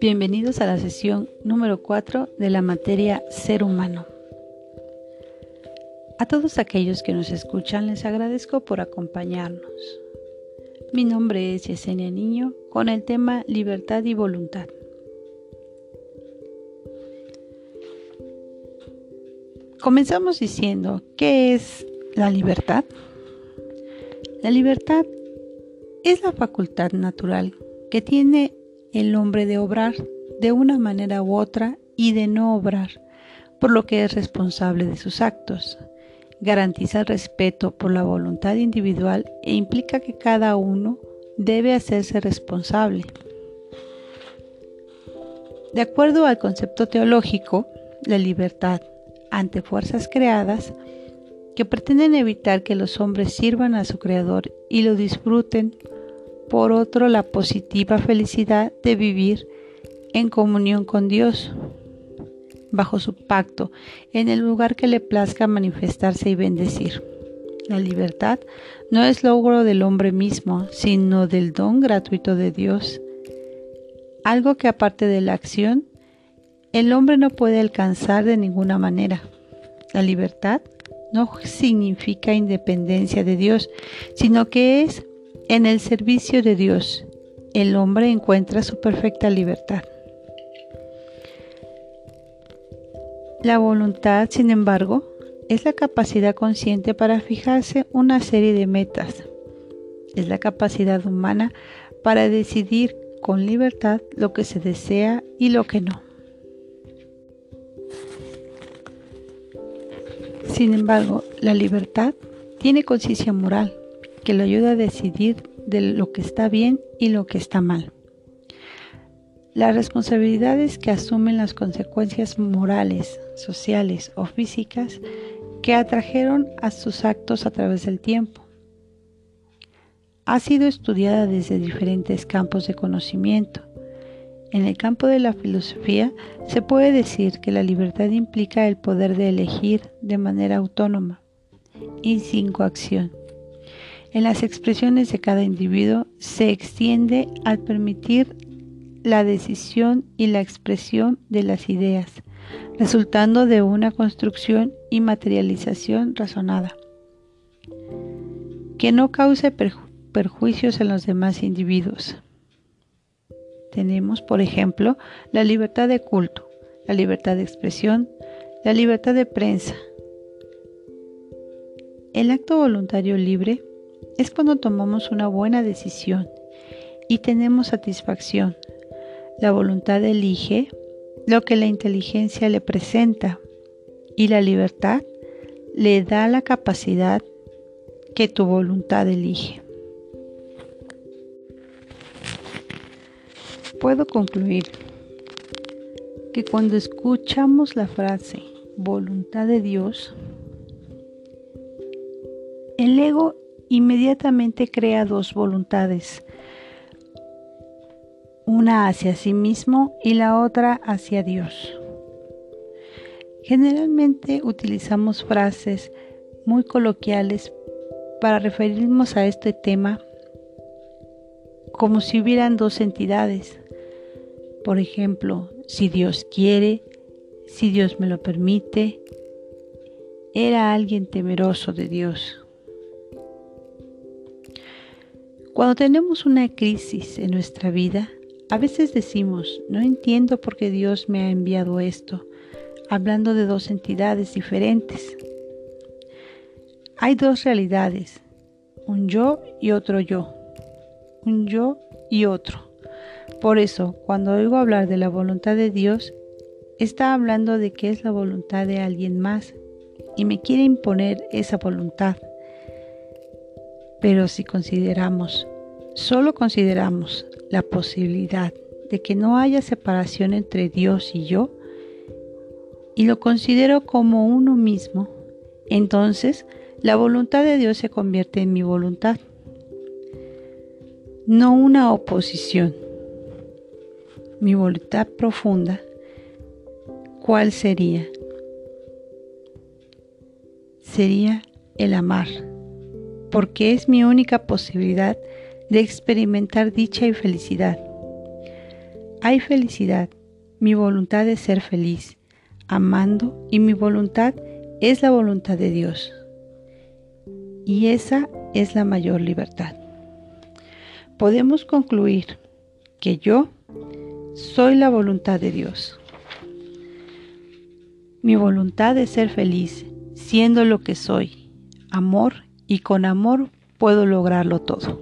Bienvenidos a la sesión número 4 de la materia Ser humano. A todos aquellos que nos escuchan les agradezco por acompañarnos. Mi nombre es Yesenia Niño con el tema Libertad y Voluntad. Comenzamos diciendo, ¿qué es la libertad? La libertad es la facultad natural que tiene el hombre de obrar de una manera u otra y de no obrar, por lo que es responsable de sus actos. Garantiza el respeto por la voluntad individual e implica que cada uno debe hacerse responsable. De acuerdo al concepto teológico, la libertad ante fuerzas creadas que pretenden evitar que los hombres sirvan a su Creador y lo disfruten por otro la positiva felicidad de vivir en comunión con Dios, bajo su pacto, en el lugar que le plazca manifestarse y bendecir. La libertad no es logro del hombre mismo, sino del don gratuito de Dios, algo que aparte de la acción, el hombre no puede alcanzar de ninguna manera. La libertad no significa independencia de Dios, sino que es en el servicio de Dios, el hombre encuentra su perfecta libertad. La voluntad, sin embargo, es la capacidad consciente para fijarse una serie de metas. Es la capacidad humana para decidir con libertad lo que se desea y lo que no. Sin embargo, la libertad tiene conciencia moral que le ayuda a decidir de lo que está bien y lo que está mal. Las responsabilidades que asumen las consecuencias morales, sociales o físicas que atrajeron a sus actos a través del tiempo. Ha sido estudiada desde diferentes campos de conocimiento. En el campo de la filosofía se puede decir que la libertad implica el poder de elegir de manera autónoma y sin coacción en las expresiones de cada individuo se extiende al permitir la decisión y la expresión de las ideas, resultando de una construcción y materialización razonada, que no cause perjuicios en los demás individuos. Tenemos, por ejemplo, la libertad de culto, la libertad de expresión, la libertad de prensa. El acto voluntario libre es cuando tomamos una buena decisión y tenemos satisfacción. La voluntad elige lo que la inteligencia le presenta y la libertad le da la capacidad que tu voluntad elige. Puedo concluir que cuando escuchamos la frase voluntad de Dios, el ego inmediatamente crea dos voluntades, una hacia sí mismo y la otra hacia Dios. Generalmente utilizamos frases muy coloquiales para referirnos a este tema como si hubieran dos entidades. Por ejemplo, si Dios quiere, si Dios me lo permite, era alguien temeroso de Dios. Cuando tenemos una crisis en nuestra vida, a veces decimos, no entiendo por qué Dios me ha enviado esto, hablando de dos entidades diferentes. Hay dos realidades, un yo y otro yo, un yo y otro. Por eso, cuando oigo hablar de la voluntad de Dios, está hablando de que es la voluntad de alguien más y me quiere imponer esa voluntad. Pero si consideramos, solo consideramos la posibilidad de que no haya separación entre Dios y yo, y lo considero como uno mismo, entonces la voluntad de Dios se convierte en mi voluntad, no una oposición. Mi voluntad profunda, ¿cuál sería? Sería el amar, porque es mi única posibilidad de experimentar dicha y felicidad. Hay felicidad, mi voluntad es ser feliz, amando, y mi voluntad es la voluntad de Dios. Y esa es la mayor libertad. Podemos concluir que yo soy la voluntad de Dios. Mi voluntad es ser feliz, siendo lo que soy, amor, y con amor puedo lograrlo todo.